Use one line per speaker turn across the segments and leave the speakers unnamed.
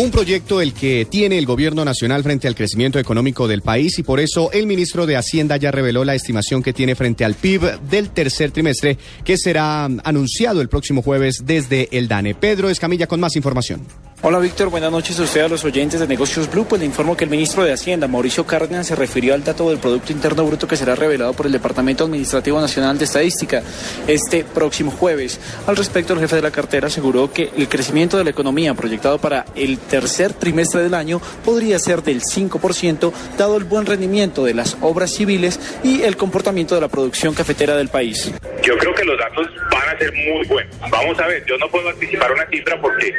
Un proyecto el que tiene el gobierno nacional frente al crecimiento económico del país y por eso el ministro de Hacienda ya reveló la estimación que tiene frente al PIB del tercer trimestre que será anunciado el próximo jueves desde el DANE. Pedro Escamilla con más información.
Hola Víctor, buenas noches a usted a los oyentes de Negocios Blue. Pues le informo que el ministro de Hacienda, Mauricio Cárdenas, se refirió al dato del Producto Interno Bruto que será revelado por el Departamento Administrativo Nacional de Estadística este próximo jueves. Al respecto, el jefe de la cartera aseguró que el crecimiento de la economía proyectado para el tercer trimestre del año podría ser del 5%, dado el buen rendimiento de las obras civiles y el comportamiento de la producción cafetera del país.
Yo creo que los datos van a ser muy buenos. Vamos a ver, yo no puedo anticipar una cifra porque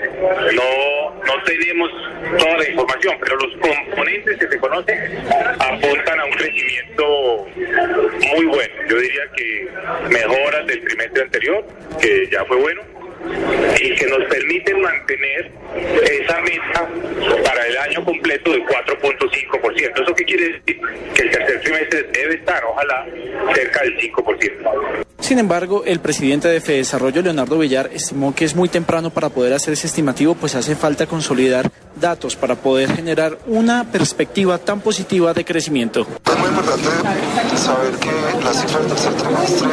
no no tenemos toda la información, pero los componentes que se conocen apuntan a un crecimiento muy bueno. Yo diría que mejoras del trimestre anterior, que ya fue bueno, y que nos permiten mantener esa meta para el año completo de 4.5%. ¿Eso qué quiere decir? Que el tercer trimestre debe estar, ojalá, cerca del 5%.
Sin embargo, el presidente de Desarrollo, Leonardo Villar, estimó que es muy temprano para poder hacer ese estimativo, pues hace falta consolidar datos para poder generar una perspectiva tan positiva de crecimiento.
Es muy importante saber que la cifra del tercer trimestre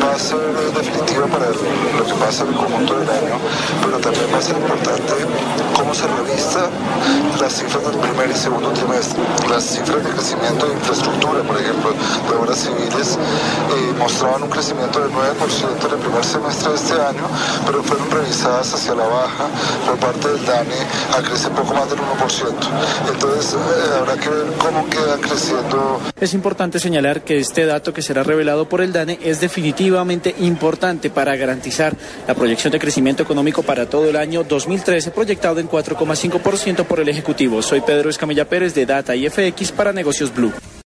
va a ser definitiva para lo que pasa en el conjunto del año, pero también va a ser importante cómo se revista las cifras del primer y segundo trimestre. Las cifras de crecimiento de infraestructura, por ejemplo, de obras civiles, mostraban un crecimiento del 9% en el primer semestre de este año, pero fueron revisadas hacia la baja por parte del DANE a crecer poco más del 1%. Entonces eh, habrá que ver cómo queda creciendo.
Es importante señalar que este dato que será revelado por el DANE es definitivamente importante para garantizar la proyección de crecimiento económico para todo el año 2013, proyectado en 4,5% por el Ejecutivo. Soy Pedro Escamilla Pérez de Data y FX para Negocios Blue.